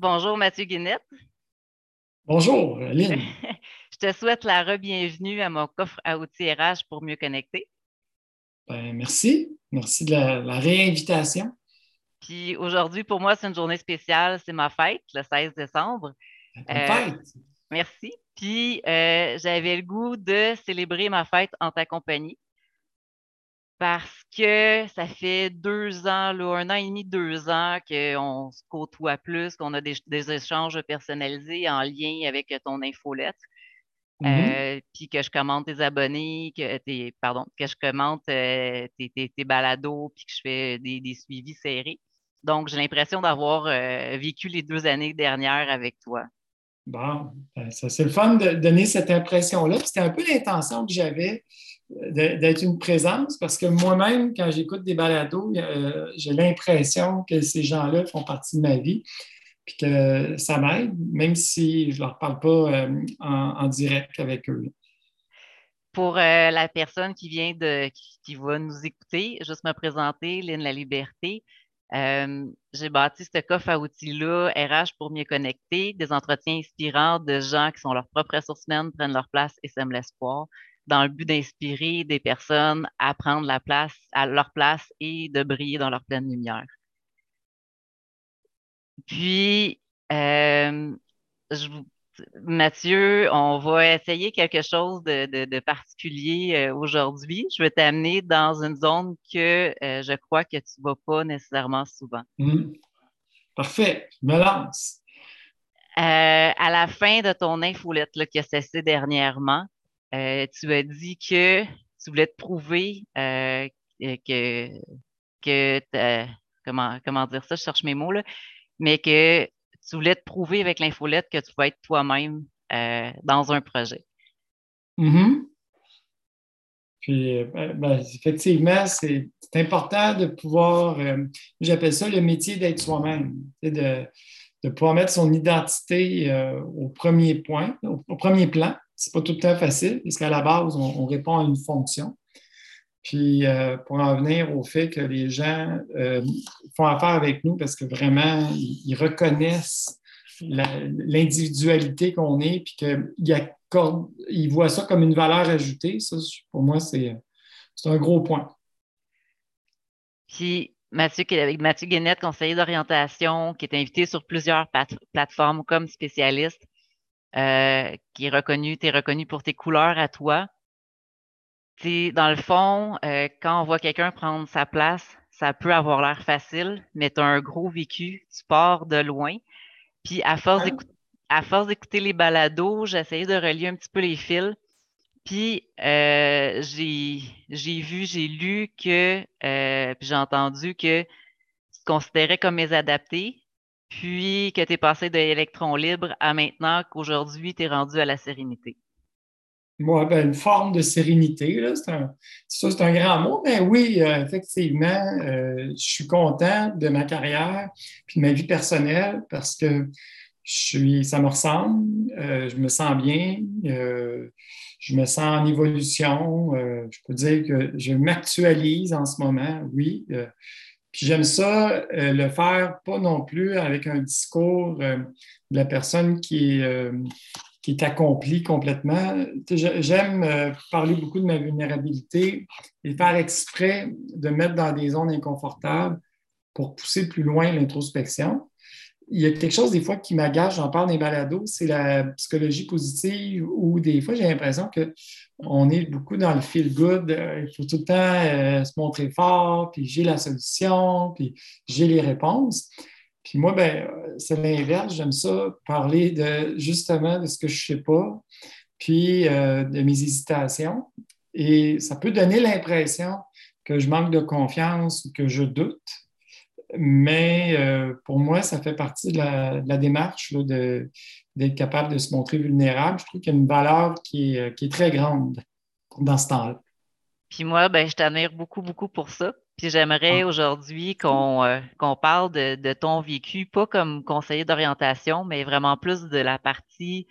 Bonjour Mathieu Guinette. Bonjour Lynn. Je te souhaite la re-bienvenue à mon coffre à outils RH pour mieux connecter. Ben, merci. Merci de la, réinvitation. Puis aujourd'hui, pour moi, c'est une journée spéciale. C'est ma fête, le 16 décembre. Euh, fête. Merci. Puis euh, j'avais le goût de célébrer ma fête en ta compagnie parce que ça fait deux ans, là, un an et demi, deux ans qu'on se côtoie plus, qu'on a des, échanges personnalisés en lien avec ton infolettre. Mm-hmm. Euh, puis que je commente tes abonnés, que tes, pardon, que je commente euh, tes, tes, balados, puis que je fais des, des suivis serrés. Donc, j'ai l'impression d'avoir euh, vécu les deux années dernières avec toi. Bon, ben, c'est le fun de donner cette impression-là. C'était un peu l'intention que j'avais d'être une présence parce que moi-même, quand j'écoute des balados, j'ai l'impression que ces gens-là font partie de ma vie puis que ça m'aide, même si je ne leur parle pas euh, en, direct avec eux. Pour euh, la personne qui vient de qui, va nous écouter, juste me présenter, Lynn La Liberté. Euh, j'ai bâti ce coffre à outils-là, RH pour mieux connecter, des entretiens inspirants de gens qui sont leurs propres ressources humaines, prennent leur place et sèment l'espoir, dans le but d'inspirer des personnes à prendre la place, à leur place et de briller dans leur pleine lumière. Puis, euh, Mathieu, on va essayer quelque chose de, particulier euh, aujourd'hui. Je vais t'amener dans une zone que euh, je crois que tu ne vas pas nécessairement souvent. Mmh. Parfait, je me lance. à la fin de ton infolette là, qui a cessé dernièrement, tu as dit que tu voulais te prouver que, que comment, comment dire ça, je cherche mes mots, là, mais que tu voulais te prouver avec l'infolette que tu vas être toi-même euh, dans un projet. Mm-hmm. Puis, euh, ben, effectivement, c'est important de pouvoir, euh, j'appelle ça le métier d'être soi-même, de, de, pouvoir mettre son identité au premier point, au, premier plan. C'est pas tout le temps facile, puisqu'à la base, on, répond à une fonction. Puis euh, pour en venir au fait que les gens euh, font affaire avec nous parce que vraiment, ils, reconnaissent l'individualité qu'on est, puis qu'ils ils voient ça comme une valeur ajoutée. Ça, pour moi, c'est un gros point. Puis Mathieu, Mathieu Guénette, conseiller d'orientation, qui est invité sur plusieurs plateformes comme spécialiste, euh, qui est reconnu, tu es reconnu pour tes couleurs à toi dans le fond, euh, quand on voit quelqu'un prendre sa place, ça peut avoir l'air facile, mais tu as un gros vécu, tu pars de loin. Puis à force d'écouter, les balados, j'ai essayé de relier un petit peu les fils. Puis euh, j'ai, vu, j'ai lu que, puis j'ai entendu que tu te considérais comme mésadapté, puis que tu es passé de l'électron libre à maintenant qu'aujourd'hui tu es rendu à la sérénité. Moi, ben, une forme de sérénité, c'est un, c'est un grand mot, mais oui, euh, effectivement, euh, je suis content de ma carrière puis de ma vie personnelle parce que je suis, ça me ressemble, euh, je me sens bien, je me sens en évolution, je peux dire que je m'actualise en ce moment, oui. Puis j'aime ça, le faire pas non plus avec un discours de la personne qui est qui est accompli complètement. J'aime euh, parler beaucoup de ma vulnérabilité et faire exprès de mettre dans des zones inconfortables pour pousser plus loin l'introspection. Il y a quelque chose des fois qui m'agace, j'en parle des balados, c'est la psychologie positive où des fois j'ai l'impression qu'on est beaucoup dans le feel good, euh, il faut tout le temps euh, se montrer fort, puis j'ai la solution, puis j'ai les réponses. Puis moi, ben, c'est l'inverse. J'aime ça, parler de justement de ce que je ne sais pas, puis euh, de mes hésitations. Et ça peut donner l'impression que je manque de confiance ou que je doute. Mais pour moi, ça fait partie de la, démarche d'être capable de se montrer vulnérable. Je trouve qu'il y a une valeur qui est, qui est très grande dans ce temps-là. Puis moi, ben, je t'admire beaucoup, beaucoup pour ça. Puis j'aimerais aujourd'hui euh, qu'on parle de, ton vécu, pas comme conseiller d'orientation, mais vraiment plus de la partie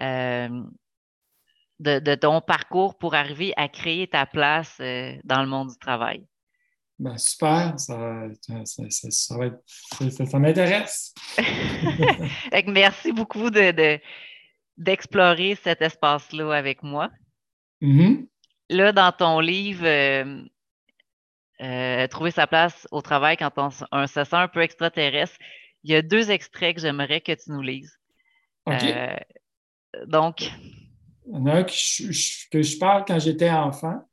euh, de, ton parcours pour arriver à créer ta place euh, dans le monde du travail. Ben, super, ça, ça, m'intéresse. merci beaucoup d'explorer de, cet espace-là avec moi. Mm-hmm. Là, dans ton livre, euh, euh, Trouver sa place au travail quand on, se sent un peu extraterrestre, il y a deux extraits que j'aimerais que tu nous lises. Euh, donc. Il y en a un que je, parle quand j'étais enfant.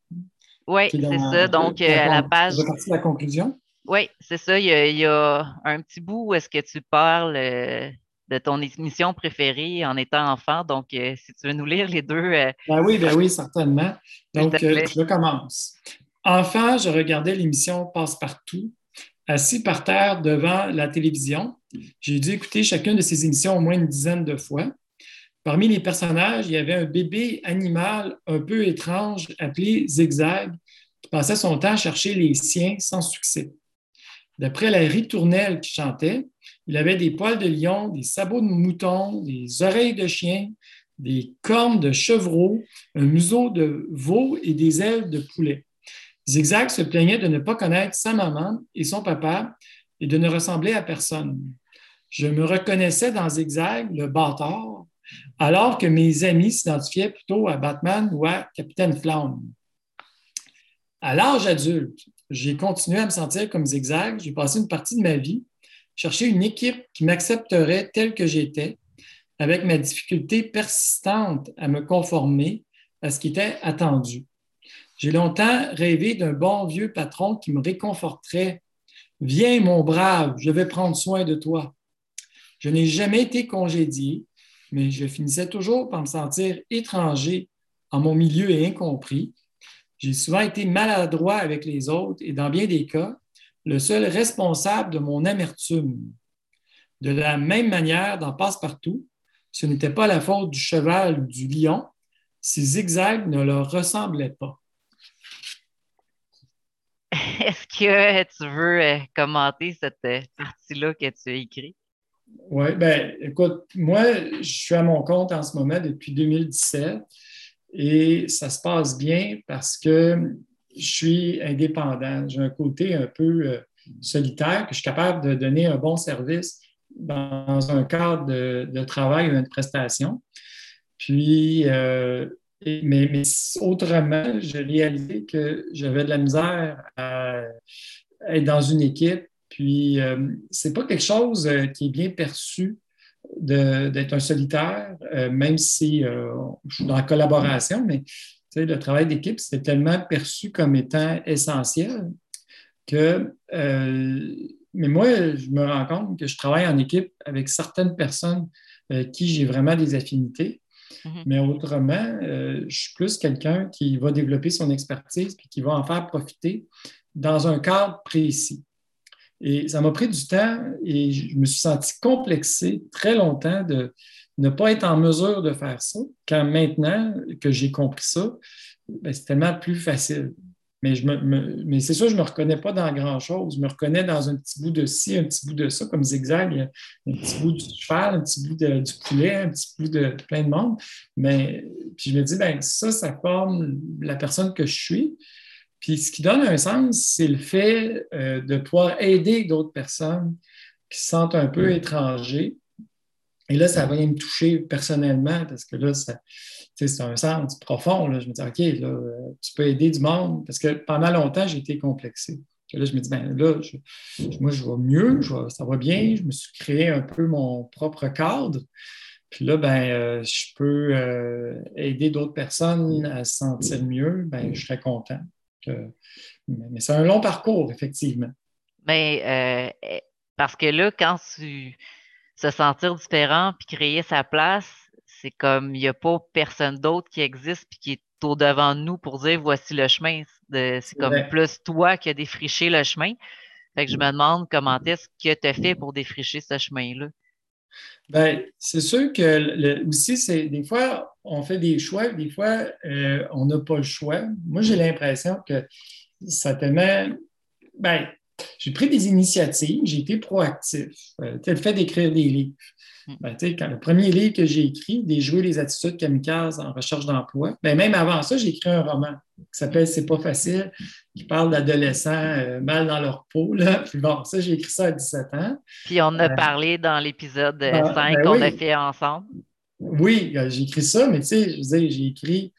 Oui, c'est ça. Donc, à la page. la conclusion? Oui, c'est ça. Il y, a, un petit bout où est-ce que tu parles de ton émission préférée en étant enfant. Donc, si tu veux nous lire les deux. ben oui, ben oui, certainement. Donc, je commence. Enfant, je regardais l'émission Passe-Partout, assis par terre devant la télévision. J'ai dû écouter chacune de ces émissions au moins une dizaine de fois. Parmi les personnages, il y avait un bébé animal un peu étrange appelé Zigzag qui passait son temps à chercher les siens sans succès. D'après la ritournelle qui chantait, il avait des poils de lion, des sabots de mouton, des oreilles de chien, des cornes de chevreau, un museau de veau et des ailes de poulet. Zigzag se plaignait de ne pas connaître sa maman et son papa et de ne ressembler à personne. Je me reconnaissais dans Zigzag, le bâtard, alors que mes amis s'identifiaient plutôt à Batman ou à Capitaine Flamme. À l'âge adulte, j'ai continué à me sentir comme Zigzag. J'ai passé une partie de ma vie chercher une équipe qui m'accepterait tel que j'étais, avec ma difficulté persistante à me conformer à ce qui était attendu. J'ai longtemps rêvé d'un bon vieux patron qui me réconforterait. Viens, mon brave, je vais prendre soin de toi. Je n'ai jamais été congédié, mais je finissais toujours par me sentir étranger en mon milieu et incompris. J'ai souvent été maladroit avec les autres et dans bien des cas, le seul responsable de mon amertume. De la même manière, dans Passe-Partout, ce n'était pas la faute du cheval ou du lion si Zigzag ne leur ressemblait pas. Est-ce que tu veux euh, commenter cette euh, partie-là que tu as écrite? Oui, bien, écoute, moi, je suis à mon compte en ce moment depuis 2017 et ça se passe bien parce que je suis indépendant. J'ai un côté un peu euh, solitaire, que je suis capable de donner un bon service dans un cadre de, travail ou de prestation. Puis, mais, autrement, j'ai réalisé que j'avais de la misère à être dans une équipe. Puis, euh, c'est pas quelque chose euh, qui est bien perçu d'être un solitaire, euh, même si je suis dans la collaboration, mais le travail d'équipe, c'est tellement perçu comme étant essentiel que, mais moi, je me rends compte que je travaille en équipe avec certaines personnes qui j'ai vraiment des affinités. Mhm. Mais autrement, euh, je suis plus quelqu'un qui va développer son expertise et qui va en faire profiter dans un cadre précis. Et ça m'a pris du temps et je me suis senti complexé très longtemps de ne pas être en mesure de faire ça, quand maintenant que j'ai compris ça, ben, c'est tellement plus facile. Mais, c'est sûr, je ne me reconnais pas dans grand-chose. Je me reconnais dans un petit bout de ci, un petit bout de ça, comme zigzag. un petit bout du cheval, un petit bout du poulet, un petit bout de, plein de monde. Mais puis je me dis, ben ça, ça forme la personne que je suis. Puis ce qui donne un sens, c'est le fait euh, de pouvoir aider d'autres personnes qui se sentent un peu étrangers. Et là, ça va me toucher personnellement parce que là, ça, c'est un sens profond. Là. Je me dis, OK, là, tu peux aider du monde. Parce que pendant longtemps, j'ai été complexé. là, je me dis, ben là, moi, je vais mieux, ça va bien. Je me suis créé un peu mon propre cadre. Puis là, ben, euh, je peux euh, aider d'autres personnes à se sentir mieux, ben, je serais content. Mais c'est un long parcours, effectivement. Mais euh, parce que là, quand tu se sentir différent puis créer sa place, c'est comme il n'y a pas personne d'autre qui existe puis qui est au devant de nous pour dire voici le chemin. C'est comme plus toi qui as défriché le chemin. Fait que je me demande comment est-ce que tu as fait pour défricher ce chemin-là? Bien, c'est sûr que aussi, c'est des fois, on fait des choix, des fois, euh, on n'a pas le choix. Moi, j'ai l'impression que ça te met. Ben, j'ai pris des initiatives, j'ai été proactif. Euh, le fait d'écrire des livres. Hmm. Ben, quand le premier livre que j'ai écrit, Déjouer les attitudes kamikazes en recherche d'emploi, ben, même avant ça, j'ai écrit un roman qui s'appelle C'est pas facile, qui parle d'adolescents euh, mal dans leur peau. Là. Puis bon, ça, j'ai écrit ça à 17 ans. Puis on a euh, parlé dans l'épisode 5 ben, ben qu'on a fait ensemble. Oui, j'ai écrit ça, mais tu sais, j'ai écrit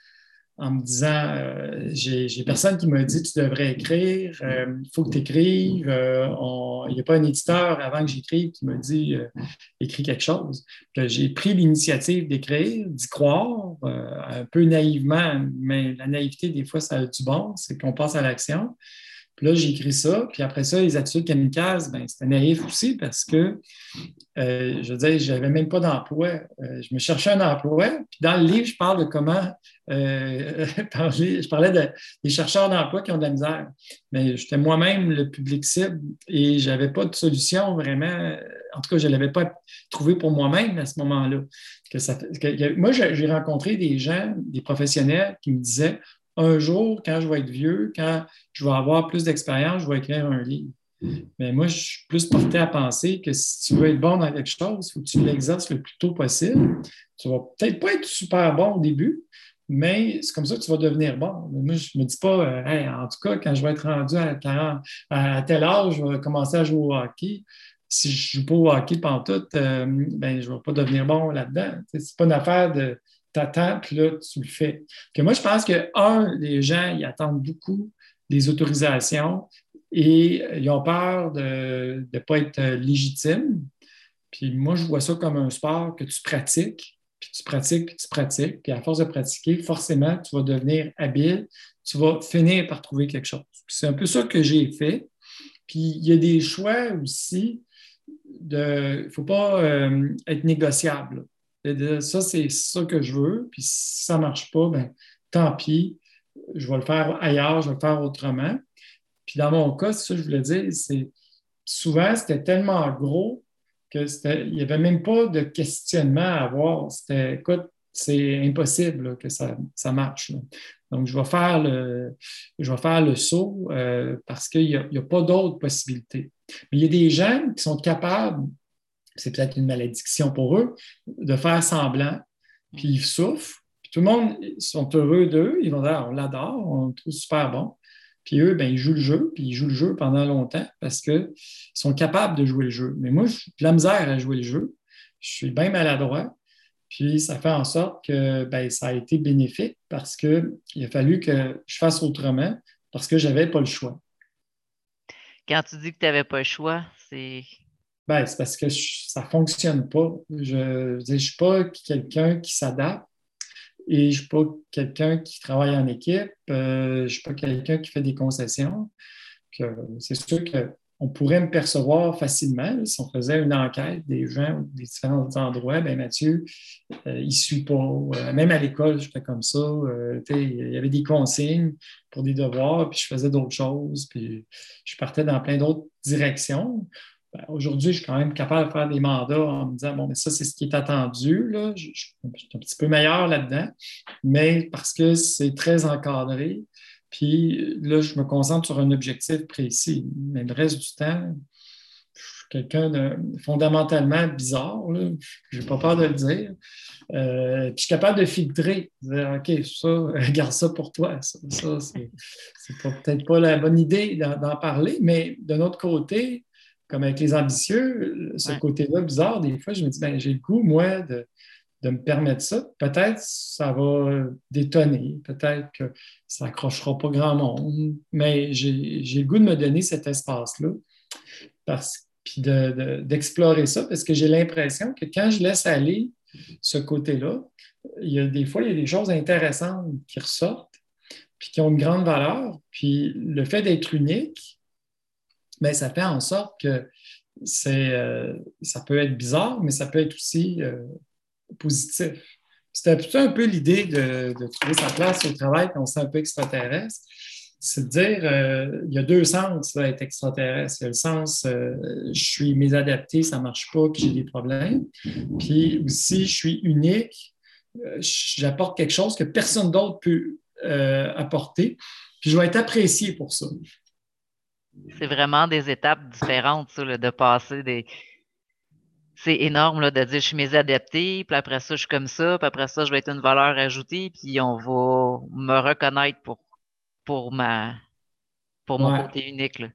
en me disant euh, j'ai personne qui m'a dit tu devrais écrire, euh, il faut que tu écrives. Euh, il n'y a pas un éditeur avant que j'écrive qui m'a dit écris quelque chose. J'ai pris l'initiative d'écrire, d'y croire, un peu naïvement, mais la naïveté, des fois, ça a du bon, c'est qu'on passe à l'action. Puis là, j'ai écrit ça. Puis après ça, les attitudes kamikazes, ben, c'était naïf aussi parce que, euh, je veux dire, je n'avais même pas d'emploi. Euh, je me cherchais un emploi. Puis dans le livre, je parle de comment, euh, je parlais des chercheurs d'emploi qui ont de la misère. Mais j'étais moi-même le public cible et je n'avais pas de solution vraiment. En tout cas, je ne l'avais pas trouvé pour moi-même à ce moment-là. moi, j'ai rencontré des gens, des professionnels qui me disaient un jour, quand je vais être vieux, quand je vais avoir plus d'expérience, je vais écrire un livre. Mais moi, je suis plus porté à penser que si tu veux être bon dans quelque chose, il faut que tu l'exerces le plus tôt possible. Tu vas peut-être pas être super bon au début, mais c'est comme ça que tu vas devenir bon. Moi, je ne me dis pas, euh, en tout cas, quand je vais être rendu à, 40, à tel âge, je vais commencer à jouer au hockey. Si je ne joue pas au hockey pendant tout, euh, ben, je ne vais pas devenir bon là-dedans. Ce n'est pas une affaire de t'attends, puis là, tu le fais. Que moi, je pense que, un, les gens, ils attendent beaucoup des autorisations et ils ont peur de ne pas être légitimes. Puis moi, je vois ça comme un sport que tu pratiques, puis tu pratiques, puis tu pratiques. Puis à force de pratiquer, forcément, tu vas devenir habile, tu vas finir par trouver quelque chose. c'est un peu ça que j'ai fait. Puis il y a des choix aussi. Il ne faut pas euh, être négociable ça, c'est ça que je veux. Puis si ça ne marche pas, ben, tant pis, je vais le faire ailleurs, je vais le faire autrement. Puis dans mon cas, c'est ça je voulais dire, c'est souvent, c'était tellement gros qu'il n'y avait même pas de questionnement à avoir. C'était, écoute, c'est impossible que ça, ça marche. Donc, je vais faire le, je vais faire le saut euh, parce qu'il n'y a, pas d'autres possibilités. Mais il y a des gens qui sont capables c'est peut-être une malédiction pour eux, de faire semblant, puis ils souffrent, puis tout le monde sont heureux d'eux, ils vont dire on l'adore, on le trouve super bon. Puis eux, ben, ils jouent le jeu, puis ils jouent le jeu pendant longtemps parce qu'ils sont capables de jouer le jeu. Mais moi, j'ai de la misère à jouer le jeu. Je suis bien maladroit. Puis ça fait en sorte que ben, ça a été bénéfique parce qu'il a fallu que je fasse autrement parce que je n'avais pas le choix. Quand tu dis que tu n'avais pas le choix, c'est ben, c'est parce que ça ne fonctionne pas. Je ne suis pas quelqu'un qui s'adapte et je ne suis pas quelqu'un qui travaille en équipe. Euh, je ne suis pas quelqu'un qui fait des concessions. C'est sûr qu'on pourrait me percevoir facilement si on faisait une enquête des gens des différents endroits. Ben Mathieu, euh, il ne suit pas. Euh, même à l'école, je fais comme ça. il y avait des consignes pour des devoirs, puis je faisais d'autres choses, puis je partais dans plein d'autres directions. Ben, aujourd'hui, je suis quand même capable de faire des mandats en me disant, bon, mais ça, c'est ce qui est attendu. Là. Je, suis un petit peu meilleur là-dedans, mais parce que c'est très encadré. Puis là, je me concentre sur un objectif précis. Mais le reste du temps, je suis quelqu'un de fondamentalement bizarre. Je n'ai pas peur de le dire. Euh, puis je suis capable de filtrer, dire, OK, ça, garde ça pour toi. Ça, ça c'est peut-être pas la bonne idée d'en parler, mais de notre côté, comme avec les ambitieux, ce côté-là bizarre, des fois, je me dis, ben, j'ai le goût, moi, de, me permettre ça. Peut-être ça va détonner, peut-être que ça n'accrochera pas grand monde, mais j'ai le goût de me donner cet espace-là, puis d'explorer ça, parce que j'ai l'impression que quand je laisse aller ce côté-là, il y a des fois, il y a des choses intéressantes qui ressortent, puis qui ont une grande valeur. Puis le fait d'être unique, mais ça fait en sorte que euh, ça peut être bizarre, mais ça peut être aussi euh, positif. C'était plutôt un peu l'idée de, trouver sa place au travail quand on s'est un peu extraterrestre. C'est de dire, euh, il y a deux sens à être extraterrestre. Il y a le sens, je suis mésadapté, ça ne marche pas, que j'ai des problèmes. Puis aussi, je suis unique, j'apporte quelque chose que personne d'autre peut apporter. Puis je vais être apprécié pour ça. C'est vraiment des étapes différentes, ça, de passer des. C'est énorme là, de dire je suis mes puis après ça, je suis comme ça, puis après ça, je vais être une valeur ajoutée, puis on va me reconnaître pour, pour ma pour mon côté unique. Là.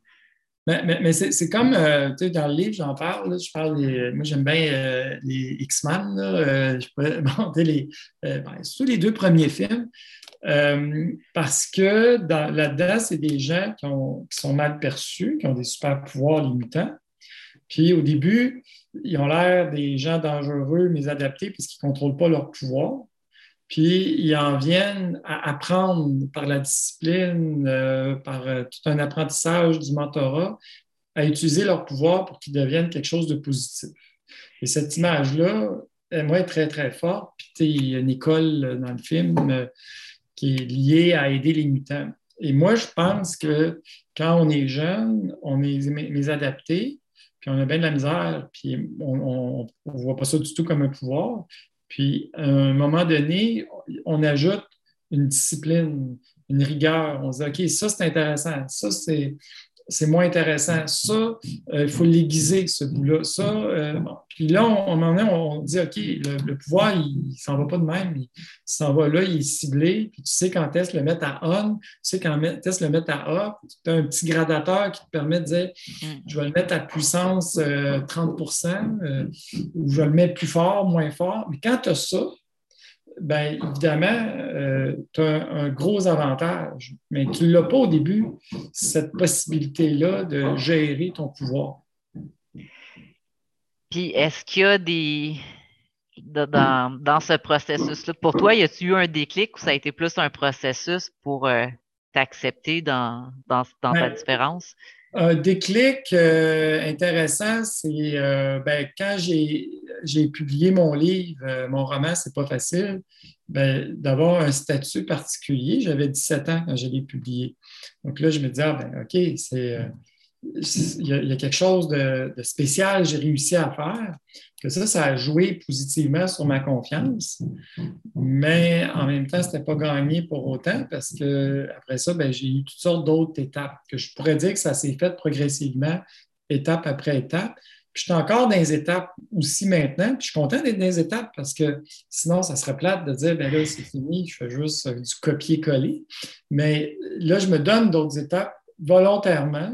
Mais, c'est comme, euh, tu sais, dans le livre, j'en parle, je parle moi j'aime bien euh, les X-Men, euh, je pourrais monter les, ben, surtout les deux premiers films, parce que là-dedans, c'est des gens qui, qui, sont mal perçus, qui ont des super pouvoirs limitants. Puis au début, ils ont l'air des gens dangereux, mais adaptés, puisqu'ils ne contrôlent pas leur pouvoir. Puis ils en viennent à apprendre par la discipline, euh, par euh, tout un apprentissage du mentorat, à utiliser leur pouvoir pour qu'ils deviennent quelque chose de positif. Et cette image-là, moi, est très, très forte. Puis il y a une école dans le film euh, qui est liée à aider les mutants. Et moi, je pense que quand on est jeune, on est mésadapté, puis on a bien de la misère, puis on ne voit pas ça du tout comme un pouvoir. Puis, à un moment donné, on ajoute une discipline, une rigueur. On se dit, OK, ça, c'est intéressant. Ça, c'est c'est moins intéressant. Ça, euh, il faut l'aiguiser, ce bout-là. Ça, euh, Puis là, on, on, on dit, OK, le, pouvoir, il ne s'en va pas de même. Il, s'en va là, il est ciblé. Puis tu sais quand est-ce le mettre à on, tu sais quand est-ce le mettre à off. Tu as un petit gradateur qui te permet de dire, je vais le mettre à puissance 30% euh, ou je vais le mettre plus fort, moins fort. Mais quand tu as ça, bien évidemment, euh, tu as un, gros avantage, mais tu ne l'as pas au début, cette possibilité-là de gérer ton pouvoir. Puis, est-ce qu'il y a des. Dans, ce processus-là, pour toi, y a-tu eu un déclic ou ça a été plus un processus pour euh, t'accepter dans, dans, ta ben, différence? Un déclic euh, intéressant, c'est euh, ben, quand j'ai publié mon livre, euh, mon roman, c'est pas facile, ben, d'avoir un statut particulier. J'avais 17 ans quand je l'ai publié. Donc là, je me disais, ah, ben, OK, c'est il y, a, quelque chose de, spécial que j'ai réussi à faire, que ça, ça a joué positivement sur ma confiance. Mais en même temps, ce n'était pas gagné pour autant parce que après ça, ben, j'ai eu toutes sortes d'autres étapes que je pourrais dire que ça s'est fait progressivement, étape après étape. Puis je suis encore dans les étapes aussi maintenant. Puis je suis content d'être dans les étapes parce que sinon, ça serait plate de dire, ben là, c'est fini, je fais juste du copier-coller. Mais là, je me donne d'autres étapes volontairement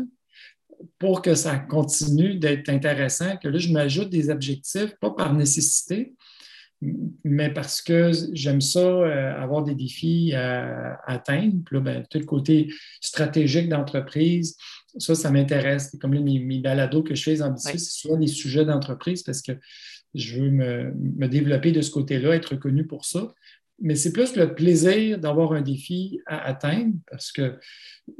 pour que ça continue d'être intéressant, que là, je m'ajoute des objectifs, pas par nécessité, mais parce que j'aime ça, euh, avoir des défis à, atteindre. Puis là, ben, tout le côté stratégique d'entreprise, ça, ça m'intéresse. Comme mes, mes, balados que je fais ambitieux, c'est souvent des sujets d'entreprise parce que je veux me, me développer de ce côté-là, être reconnu pour ça mais c'est plus le plaisir d'avoir un défi à atteindre parce que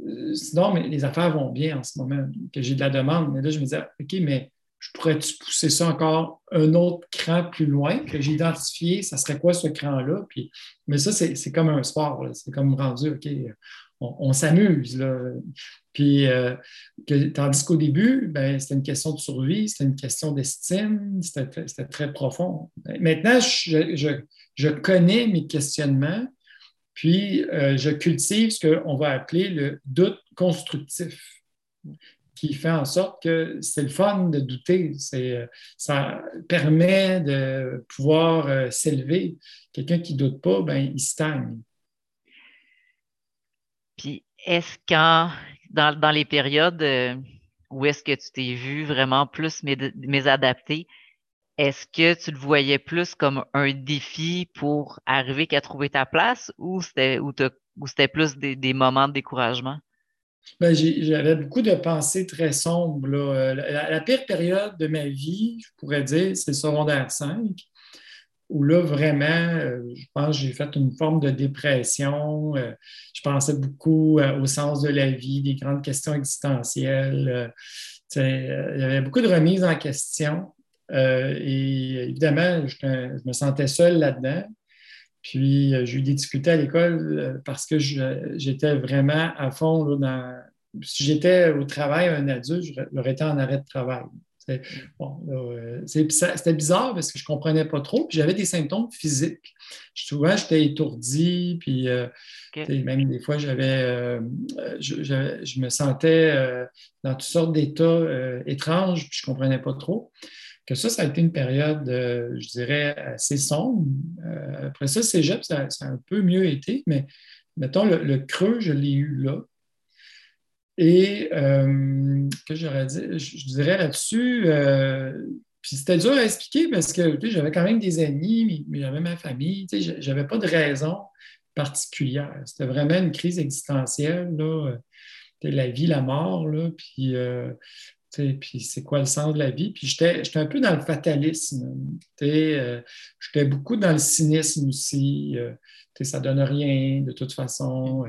euh, sinon, les affaires vont bien en ce moment, que j'ai de la demande. Mais là, je me disais, OK, mais je pourrais-tu pousser ça encore un autre cran plus loin que j'ai identifié, ça serait quoi ce cran-là? Puis, mais ça, c'est comme un sport, c'est comme rendu, OK, on, s'amuse. Puis, euh, tandis qu'au début, ben, c'était une question de survie, c'était une question d'estime, c'était très profond. Maintenant, je, connais mes questionnements, puis euh, je cultive ce qu'on va appeler le doute constructif, qui fait en sorte que c'est le fun de douter. Euh, ça permet de pouvoir s'élever. Quelqu'un qui ne doute pas, ben, il stagne. Puis, est-ce qu'en dans, les périodes où est-ce que tu t'es vu vraiment plus mésadapté, est-ce que tu le voyais plus comme un défi pour arriver qu'à trouver ta place ou c'était plus des, moments de découragement? Ben, j'avais beaucoup de pensées très sombres. Euh, la, pire période de ma vie, je pourrais dire, c'est le secondaire 5, où là, vraiment, euh, je pense que j'ai fait une forme de dépression. Euh, je pensais beaucoup au sens de la vie, des grandes questions existentielles. il y avait beaucoup de remises en question. Euh, et évidemment, je, me sentais seul là-dedans. Puis euh, j'ai eu des difficultés à l'école euh, parce que j'étais vraiment à fond dans. Si j'étais au travail un adulte, j'aurais été en arrêt de travail. Euh, c'était bizarre parce que je ne comprenais pas trop. Puis j'avais des symptômes physiques. Souvent, j'étais étourdi, puis euh, même des fois, j'avais, euh, je, me sentais dans toutes sortes d'états étranges, puis je ne comprenais pas trop. Que ça, ça a été une période, je dirais, assez sombre. après ça, cégep, ça, ça, a un peu mieux été, mais mettons, le creux, je l'ai eu là. Et euh, que j'aurais dit, je, dirais là-dessus, euh, puis c'était dur à expliquer parce que j'avais quand même des amis, mais, j'avais ma famille, je n'avais pas de raison particulière. C'était vraiment une crise existentielle, là, euh, la vie, la mort, là, puis, puis c'est quoi le sens de la vie? Puis j'étais un peu dans le fatalisme. j'étais beaucoup dans le cynisme aussi. ça ne donne rien de toute façon.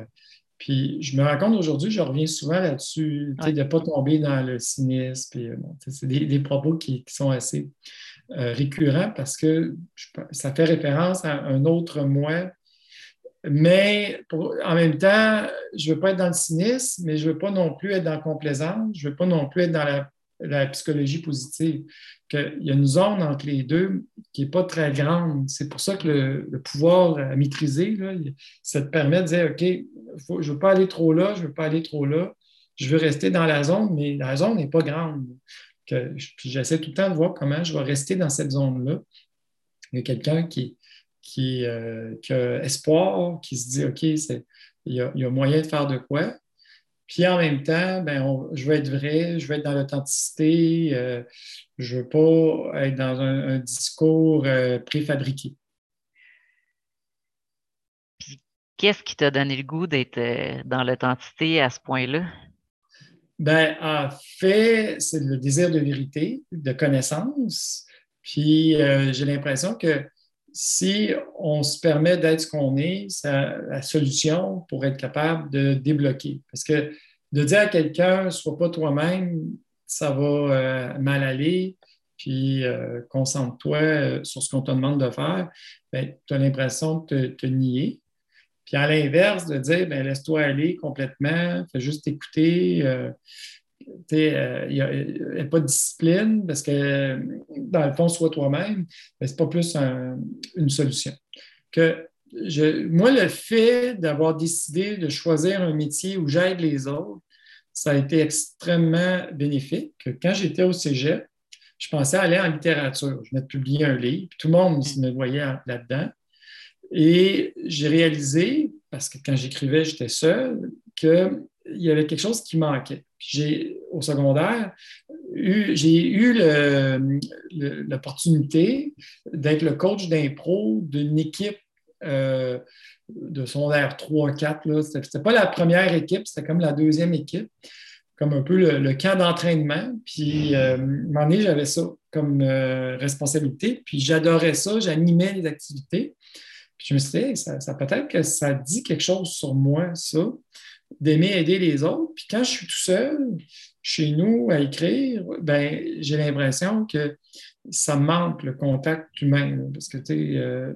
Puis je me rends compte aujourd'hui, je reviens souvent là-dessus, de ne pas tomber dans le cynisme. Puis, c'est des, propos qui, sont assez euh, récurrents parce que ça fait référence à un autre moi. Mais en même temps, je ne veux pas être dans le cynisme, mais je ne veux pas non plus être dans la complaisance, je ne veux pas non plus être dans la la psychologie positive, qu'il y a une zone entre les deux qui n'est pas très grande. C'est pour ça que le, pouvoir à maîtriser, ça te permet de dire, OK, je ne veux pas aller trop là, je ne veux pas aller trop là, je veux rester dans la zone, mais la zone n'est pas grande. J'essaie tout le temps de voir comment je vais rester dans cette zone-là. Il y a quelqu'un qui, qui, euh, a espoir, qui se dit, OK, il y a moyen de faire de quoi. Puis en même temps, ben, je veux être vrai, je veux être dans l'authenticité, euh, je ne veux pas être dans un, discours euh, préfabriqué. Qu'est-ce qui t'a donné le goût d'être euh, dans l'authenticité à ce point-là? Ben, en fait, c'est le désir de vérité, de connaissance. Puis j'ai l'impression que si on se permet d'être ce qu'on est, c'est la solution pour être capable de débloquer. Parce que de dire à quelqu'un, sois pas toi-même, ça va euh, mal aller, puis euh, concentre-toi euh, sur ce qu'on te demande de faire, ben, tu as l'impression de te, nier. Puis à l'inverse, de dire, ben, laisse-toi aller complètement, fais juste écouter, il n'y a, pas de discipline parce que, dans le fond, sois toi-même, mais ce n'est pas plus une solution. Que moi, le fait d'avoir décidé de choisir un métier où j'aide les autres, ça a été extrêmement bénéfique. Quand j'étais au cégep, je pensais aller en littérature. Je venais de publier un livre, tout le monde me voyait là-dedans. Et j'ai réalisé, parce que quand j'écrivais, j'étais seul, qu'il y avait quelque chose qui manquait j'ai, au secondaire, j'ai eu l'opportunité d'être le coach d'impro d'une équipe euh, de secondaire 3-4. Ce n'était pas la première équipe, c'était comme la deuxième équipe, comme un peu le, camp d'entraînement. Puis, euh, à j'avais ça comme euh, responsabilité. Puis, j'adorais ça, j'animais les activités. Puis, je me suis dit, ça, ça peut-être que ça dit quelque chose sur moi, ça d'aimer aider les autres. Puis quand je suis tout seul chez nous à écrire, ben, j'ai l'impression que ça me manque le contact humain. parce que, tu sais, euh,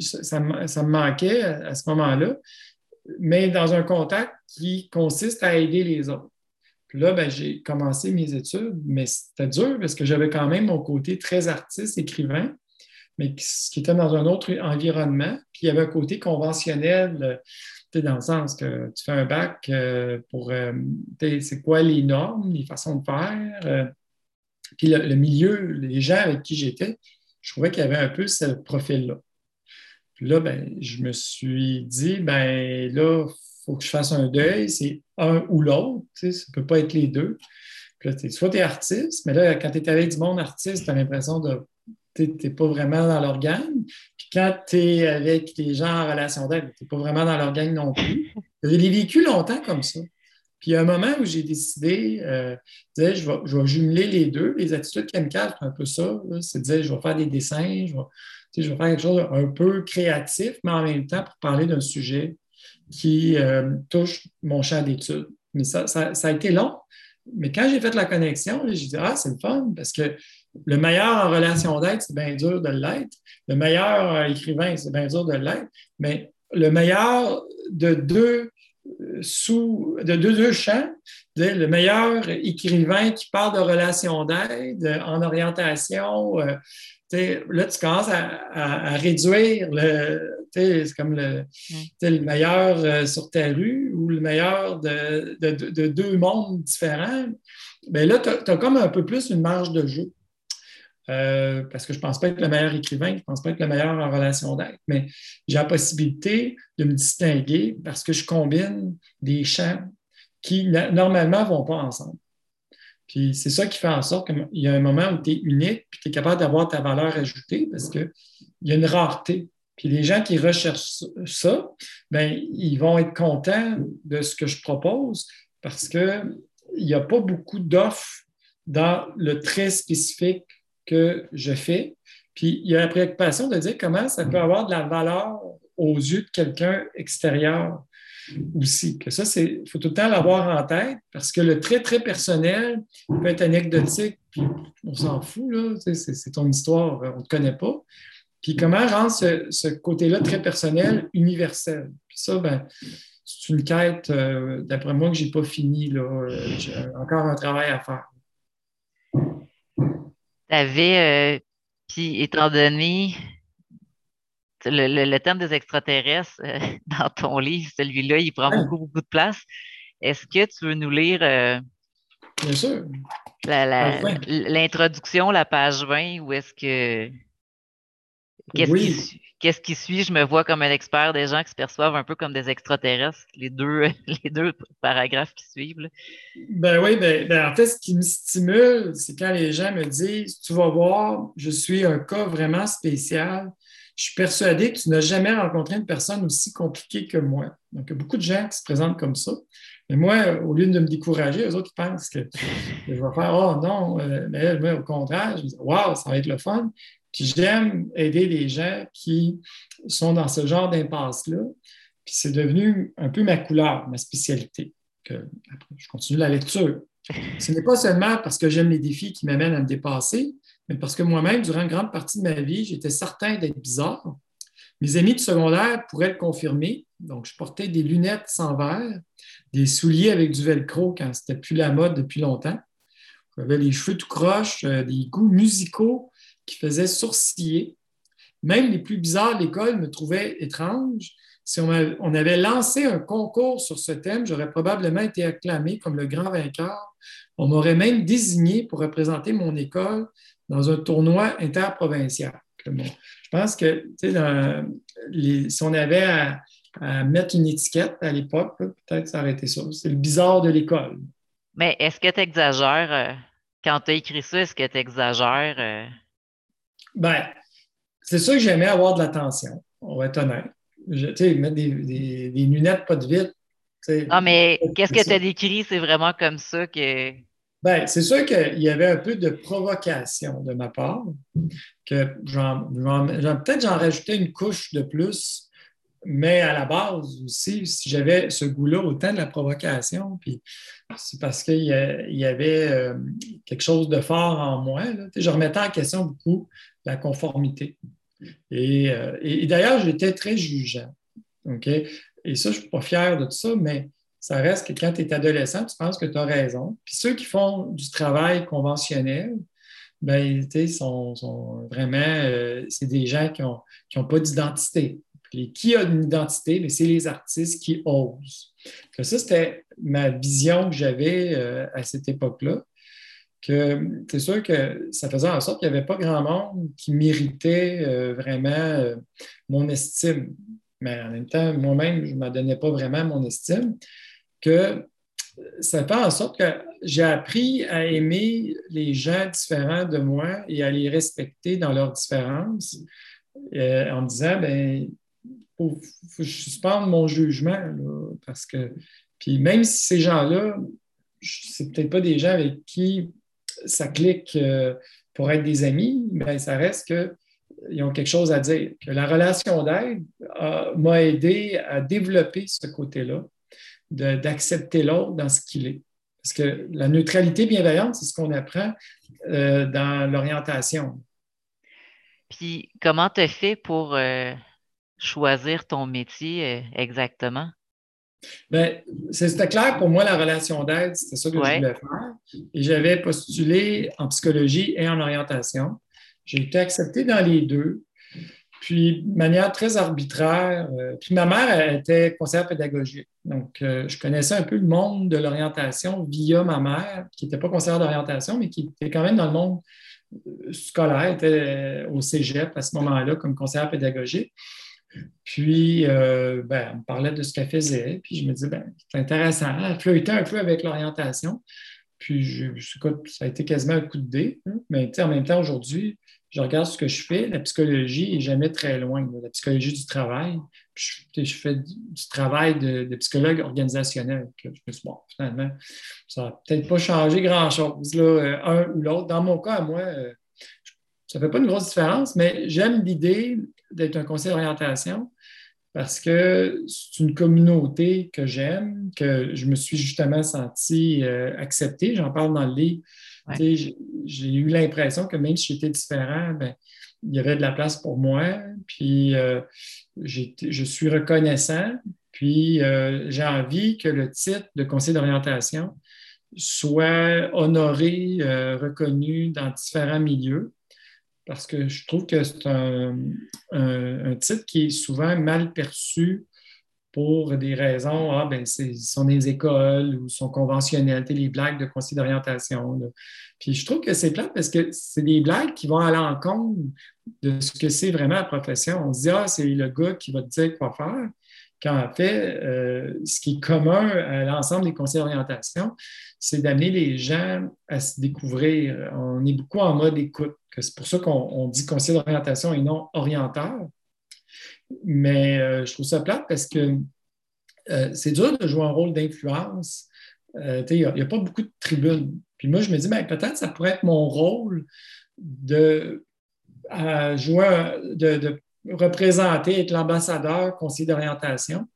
ça, me manquait à, ce moment-là, mais dans un contact qui consiste à aider les autres. Puis là, ben, j'ai commencé mes études, mais c'était dur parce que j'avais quand même mon côté très artiste, écrivain, mais qui était dans un autre environnement. Puis il y avait un côté conventionnel dans le sens que tu fais un bac euh, pour, euh, c'est quoi les normes, les façons de faire. Euh, puis le, milieu, les gens avec qui j'étais, je trouvais qu'il y avait un peu ce profil-là. Puis là, ben, je me suis dit, ben là, il faut que je fasse un deuil, c'est un ou l'autre, ça ne peut pas être les deux. Puis là, soit tu es artiste, mais là, quand tu es avec du monde artiste, tu as l'impression de tu n'es pas vraiment dans l'organe. Puis quand tu es avec les gens en relation d'aide, tu n'es pas vraiment dans l'organe non plus. J'ai vécu longtemps comme ça. Puis il y a un moment où j'ai décidé, euh, je, vais, je vais jumeler les deux. Les attitudes chemicales, c'est un peu ça. C'est de dire, je vais faire des dessins, je vais, je vais faire quelque chose un peu créatif, mais en même temps pour parler d'un sujet qui euh, touche mon champ d'études. Mais ça, ça, a été long. Mais quand j'ai fait la connexion, j'ai dit, ah, c'est le fun parce que le meilleur en relation d'aide, c'est bien dur de l'être. Le meilleur écrivain, c'est bien dur de l'être. Mais le meilleur de deux sous de deux, deux champs, le meilleur écrivain qui parle de relations d'aide en orientation. Euh, là, tu commences à, réduire le, c'est comme le, le meilleur euh, sur ta rue ou le meilleur de, de, deux mondes différents. Bien là, tu as, comme un peu plus une marge de jeu. Euh, parce que je ne pense pas être le meilleur écrivain, je ne pense pas être le meilleur en relation d'aide, mais j'ai la possibilité de me distinguer parce que je combine des champs qui normalement ne vont pas ensemble. Puis c'est ça qui fait en sorte qu'il y a un moment où tu es unique, puis tu es capable d'avoir ta valeur ajoutée parce qu'il y a une rareté. Puis les gens qui recherchent ça, ben, ils vont être contents de ce que je propose parce qu'il n'y a pas beaucoup d'offres dans le très spécifique que je fais. Puis il y a la préoccupation de dire comment ça peut avoir de la valeur aux yeux de quelqu'un extérieur aussi. Que ça, il faut tout le temps l'avoir en tête parce que le très, très personnel peut être anecdotique, puis on s'en fout, là, c'est ton histoire, on ne te connaît pas. Puis comment rendre ce, côté-là très personnel universel? Puis ça, ben, c'est une quête, euh, d'après moi, que je n'ai pas fini. Là. J'ai encore un travail à faire tu avais, euh, puis étant donné le, thème des extraterrestres euh, dans ton livre, celui-là, il prend beaucoup, beaucoup de place. Est-ce que tu veux nous lire euh, Bien sûr. l'introduction, la, page 20, ou est-ce que. Qu'est-ce qui, qu'est-ce qui suit? Je me vois comme un expert des gens qui se perçoivent un peu comme des extraterrestres, les deux, les deux paragraphes qui suivent. Ben oui, ben, ben, en fait, ce qui me stimule, c'est quand les gens me disent Tu vas voir, je suis un cas vraiment spécial. Je suis persuadé que tu n'as jamais rencontré une personne aussi compliquée que moi. Donc, il y a beaucoup de gens qui se présentent comme ça. Mais moi, au lieu de me décourager, eux autres, ils pensent que je vais faire Oh non, euh, mais au contraire, je dis Waouh, ça va être le fun. Puis j'aime aider les gens qui sont dans ce genre d'impasse-là. Puis c'est devenu un peu ma couleur, ma spécialité. Je continue la lecture. Ce n'est pas seulement parce que j'aime les défis qui m'amènent à me dépasser, mais parce que moi-même, durant une grande partie de ma vie, j'étais certain d'être bizarre. Mes amis de secondaire pourraient le confirmer. Donc, je portais des lunettes sans verre, des souliers avec du velcro quand c'était plus la mode depuis longtemps. J'avais les cheveux tout croches, euh, des goûts musicaux qui faisait sourciller. Même les plus bizarres de l'école me trouvaient étrange. Si on, avait lancé un concours sur ce thème, j'aurais probablement été acclamé comme le grand vainqueur. On m'aurait même désigné pour représenter mon école dans un tournoi interprovincial. je pense que si on avait à, mettre une étiquette à l'époque, peut-être ça aurait été ça. C'est le bizarre de l'école. Mais est-ce que tu exagères euh, quand tu as écrit ça? Est-ce que tu exagères? Ben, c'est sûr que j'aimais avoir de l'attention, on va être honnête. Tu sais, mettre des, lunettes pas de vite. Ah, mais qu'est-ce que tu as décrit? C'est vraiment comme ça que. Ben, c'est sûr qu'il y avait un peu de provocation de ma part, que peut-être j'en rajoutais une couche de plus, mais à la base aussi, si j'avais ce goût-là, autant de la provocation, puis c'est parce qu'il y avait euh, quelque chose de fort en moi. Je remettais en question beaucoup la conformité. Euh, et, d'ailleurs, j'étais très jugeant. OK? Et ça, je ne suis pas fier de ça, mais ça reste que quand tu es adolescent, tu penses que tu as raison. Puis ceux qui font du travail conventionnel, ben, sont, sont vraiment, euh, c'est des gens qui n'ont pas d'identité. Qui a une identité? Mais c'est les artistes qui osent. Ça, c'était ma vision que j'avais euh, à cette époque-là que c'est sûr que ça faisait en sorte qu'il n'y avait pas grand monde qui méritait euh, vraiment euh, mon estime. Mais en même temps, moi-même, je ne me donnais pas vraiment mon estime. Que ça fait en sorte que j'ai appris à aimer les gens différents de moi et à les respecter dans leurs différences euh, en me disant, ben, faut, faut, suspendre mon jugement. parce que, puis même si ces gens-là, c'est peut-être pas des gens avec qui ça clique euh, pour être des amis, mais ça reste qu'ils ont quelque chose à dire. Que la relation d'aide m'a aidé à développer ce côté-là, d'accepter l'autre dans ce qu'il est. Parce que la neutralité bienveillante, c'est ce qu'on apprend euh, dans l'orientation. Puis, comment tu as fait pour euh, choisir ton métier exactement? Bien, c'était clair pour moi, la relation d'aide, c'était ça que je voulais faire. Et j'avais postulé en psychologie et en orientation. J'ai été accepté dans les deux. Puis, de manière très arbitraire, euh, puis ma mère elle était conseillère pédagogique. Donc, euh, je connaissais un peu le monde de l'orientation via ma mère, qui n'était pas conseillère d'orientation, mais qui était quand même dans le monde euh, scolaire, était au cégep à ce moment-là comme conseillère pédagogique. Puis, ben, elle me parlait de ce qu'elle faisait, puis je me disais, ben, c'est intéressant. Elle flirtait un peu avec l'orientation. Puis, je, ça a été quasiment un coup de dé. Hein. Mais en même temps, aujourd'hui, je regarde ce que je fais, la psychologie n'est jamais très loin, la psychologie du travail. je, fais du, travail de, psychologue organisationnel. je me suis bon, finalement, ça n'a peut-être pas changé grand-chose, euh, un ou l'autre. Dans mon cas, moi, euh, ça ne fait pas une grosse différence, mais j'aime l'idée d'être un conseiller d'orientation parce que c'est une communauté que j'aime, que je me suis justement senti euh, accepté. J'en parle dans le livre j'ai eu l'impression que même si j'étais différent, ben, il y avait de la place pour moi. Puis euh, je suis reconnaissant. Puis euh, j'ai envie que le titre de conseiller d'orientation soit honoré, reconnu dans différents milieux. Parce que je trouve que c'est un, titre qui est souvent mal perçu pour des raisons, ah, ben, ce sont des écoles ou sont conventionnelles, les blagues de conseil d'orientation. Puis je trouve que c'est plate parce que c'est des blagues qui vont à l'encontre de ce que c'est vraiment la profession. On se dit, ah, c'est le gars qui va te dire quoi faire. Quand en fait, euh, ce qui est commun à l'ensemble des conseils d'orientation, c'est d'amener les gens à se découvrir. On est beaucoup en mode écoute. C'est pour ça qu'on dit conseil d'orientation et non orienteur. Mais euh, je trouve ça plate parce que euh, c'est dur de jouer un rôle d'influence. Il n'y a, pas beaucoup de tribunes. Puis moi, je me dis, ben, peut-être ça pourrait être mon rôle de jouer, de, représenter, être l'ambassadeur conseiller d'orientation,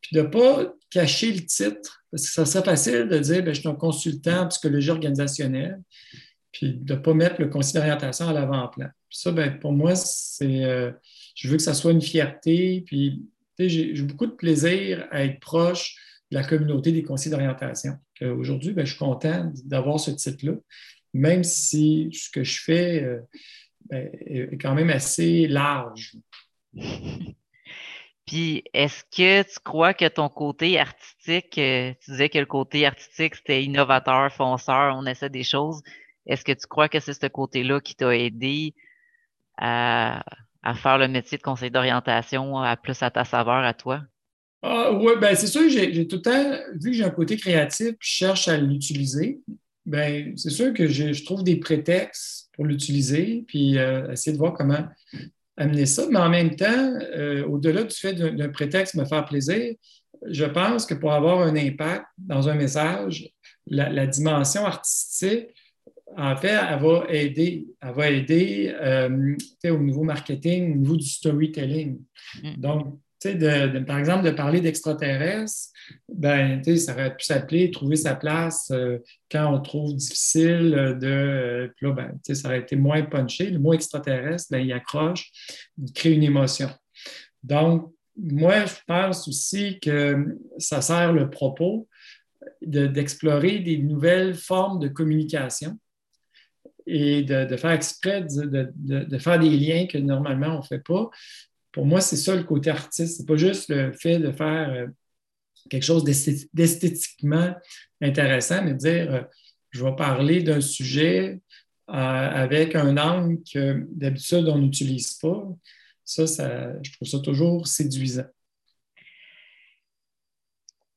puis de ne pas cacher le titre, parce que ça serait facile de dire, ben, je suis un consultant en psychologie organisationnelle, puis de ne pas mettre le conseiller d'orientation à l'avant-plan. Ça, ben, pour moi, c'est je veux que ça soit une fierté. Puis, j'ai beaucoup de plaisir à être proche de la communauté des conseillers d'orientation. Aujourd'hui, ben, je suis content d'avoir ce titre-là, même si ce que je fais euh, ben, est quand même assez large. Puis, est-ce que tu crois que ton côté artistique, euh, tu disais que le côté artistique, c'était innovateur, fonceur, on essaie des choses. Est-ce que tu crois que c'est ce côté-là qui t'a aidé à, faire le métier de conseiller d'orientation à plus à ta saveur à toi? Ah, oui, ben c'est sûr j'ai tout le temps, vu que j'ai un côté créatif, je cherche à l'utiliser. Ben, c'est sûr que je trouve des prétextes pour l'utiliser, puis euh, essayer de voir comment amener ça. Mais en même temps, euh, au-delà du fait d'un prétexte me faire plaisir, je pense que pour avoir un impact dans un message, la dimension artistique en fait, elle va aider, elle va aider euh, au niveau marketing, au niveau du storytelling. Par exemple, de parler d'extraterrestres, ben, ça aurait pu s'appeler Trouver sa place euh, quand on trouve difficile de. là, ben, ça aurait été moins punché. Le mot extraterrestre, ben, il accroche, il crée une émotion. Donc, moi, je pense aussi que ça sert le propos d'explorer des nouvelles formes de communication et de, faire exprès de, faire des liens que normalement on ne fait pas. Pour moi, c'est ça le côté artiste. Ce n'est pas juste le fait de faire euh, quelque chose d'esthétiquement intéressant, mais de dire euh, je vais parler d'un sujet euh, avec un angle que d'habitude on n'utilise pas. Ça, ça, je trouve ça toujours séduisant.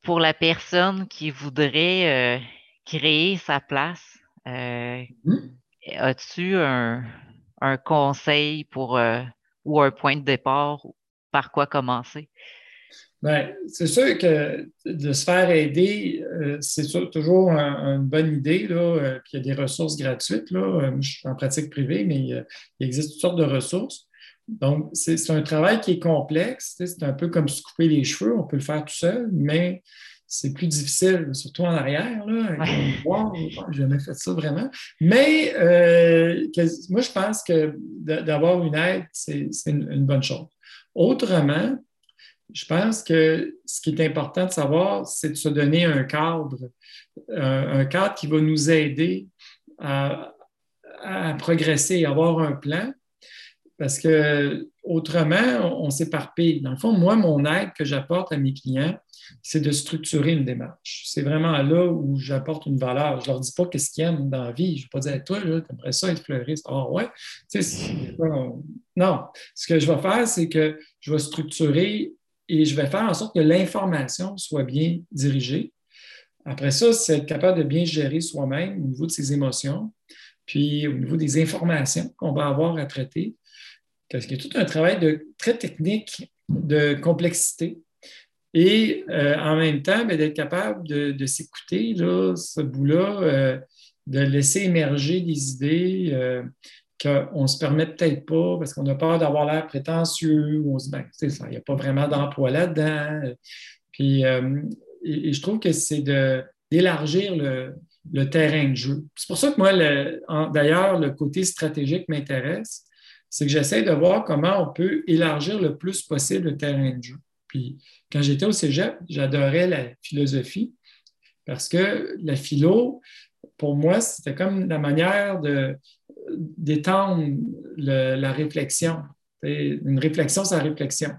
Pour la personne qui voudrait créer sa place, mmh. As-tu un, conseil pour euh, ou un point de départ par quoi commencer? Bien, c'est sûr que de se faire aider, euh, c'est toujours une bonne idée. Euh, il y a des ressources gratuites. Là. je suis en pratique privée, mais il, existe toutes sortes de ressources. Donc, c'est un travail qui est complexe. C'est un peu comme se couper les cheveux. On peut le faire tout seul, mais c'est plus difficile, surtout en arrière. Là, j'ai jamais fait ça vraiment. Mais euh, moi, je pense que d'avoir une aide, c'est une, bonne chose. Autrement, je pense que ce qui est important de savoir, c'est de se donner un cadre, un cadre qui va nous aider à, à progresser, avoir un plan, parce que autrement, on, s'éparpille. Dans le fond, moi, mon aide que j'apporte à mes clients, c'est de structurer une démarche. C'est vraiment là où j'apporte une valeur. Je ne leur dis pas qu'est-ce qu'ils aiment dans la vie. Je ne vais pas dire, toi, tu aimerais ça être fleuriste. Ah ouais? non. Ce que je vais faire, c'est que je vais structurer et je vais faire en sorte que l'information soit bien dirigée. Après ça, c'est être capable de bien gérer soi-même au niveau de ses émotions, puis au niveau des informations qu'on va avoir à traiter, parce qu'il y a tout un travail de, très technique de complexité. Et euh, en même temps, ben, d'être capable de, s'écouter, ce bout-là, euh, de laisser émerger des idées euh, qu'on ne se permet peut-être pas parce qu'on a peur d'avoir l'air prétentieux, on se dit, ben, il n'y a pas vraiment d'emploi là-dedans. Puis, et, je trouve que c'est d'élargir le terrain de jeu. C'est pour ça que moi, d'ailleurs, le côté stratégique m'intéresse, c'est que j'essaie de voir comment on peut élargir le plus possible le terrain de jeu. Puis quand j'étais au cégep, j'adorais la philosophie parce que la philo, pour moi, c'était comme la manière d'étendre la réflexion. Une réflexion sans réflexion.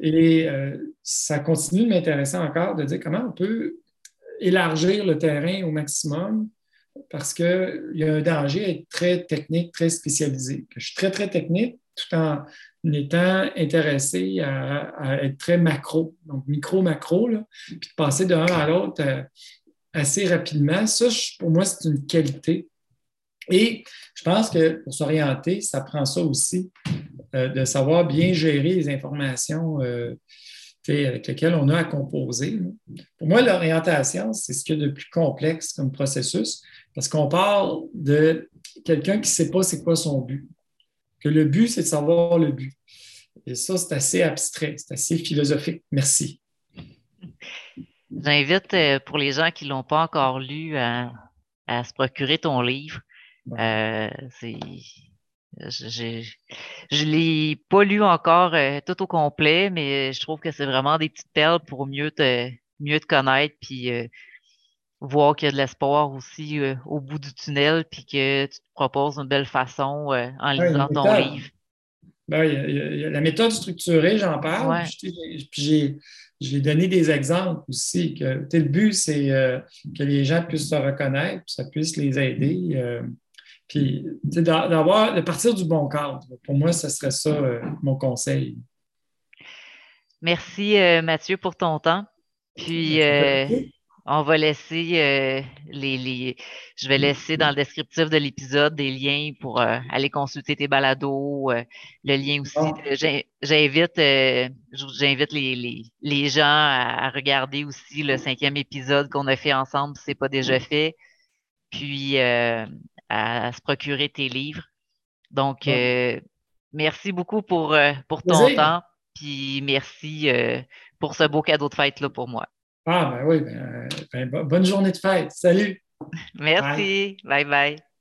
Et euh, ça continue de m'intéresser encore de dire comment on peut élargir le terrain au maximum parce qu'il y a un danger à être très technique, très spécialisé. Je suis très, très technique tout en étant intéressé à, être très macro, donc micro-macro, puis de passer d'un à l'autre euh, assez rapidement. Ça, pour moi, c'est une qualité. Et je pense que pour s'orienter, ça prend ça aussi, euh, de savoir bien gérer les informations. Euh, avec lequel on a à composer. Pour moi, l'orientation, c'est ce qu'il y a de plus complexe comme processus, parce qu'on parle de quelqu'un qui ne sait pas c'est quoi son but. Que le but, c'est de savoir le but. Et ça, c'est assez abstrait, c'est assez philosophique. Merci. J'invite euh, pour les gens qui ne l'ont pas encore lu à, se procurer ton livre. Euh, je ne l'ai pas lu encore euh, tout au complet, mais je trouve que c'est vraiment des petites perles pour mieux te, mieux te connaître, puis euh, voir qu'il y a de l'espoir aussi euh, au bout du tunnel, puis que tu te proposes une belle façon en lisant ton livre. Ben, il y a, la méthode structurée, j'en parle. Puis j'ai donné des exemples aussi. Que, le but, c'est que les gens puissent se reconnaître, que ça puisse les aider. Puis, d'avoir, de partir du bon cadre. Pour moi, ce serait ça euh, mon conseil. Merci, euh, Mathieu, pour ton temps. Puis, euh, on va laisser les, Je vais laisser dans le descriptif de l'épisode des liens pour aller consulter tes balados. le lien aussi. Ah. J'invite, j'invite les, gens à, regarder aussi le cinquième épisode qu'on a fait ensemble si ce n'est pas déjà fait. Puis, à, se procurer tes livres. Donc, euh, merci beaucoup pour, euh, pour ton temps. Puis merci euh, pour ce beau cadeau de fête là pour moi. Ah, ben oui, ben, ben bonne journée de fête. Salut. merci. bye. bye.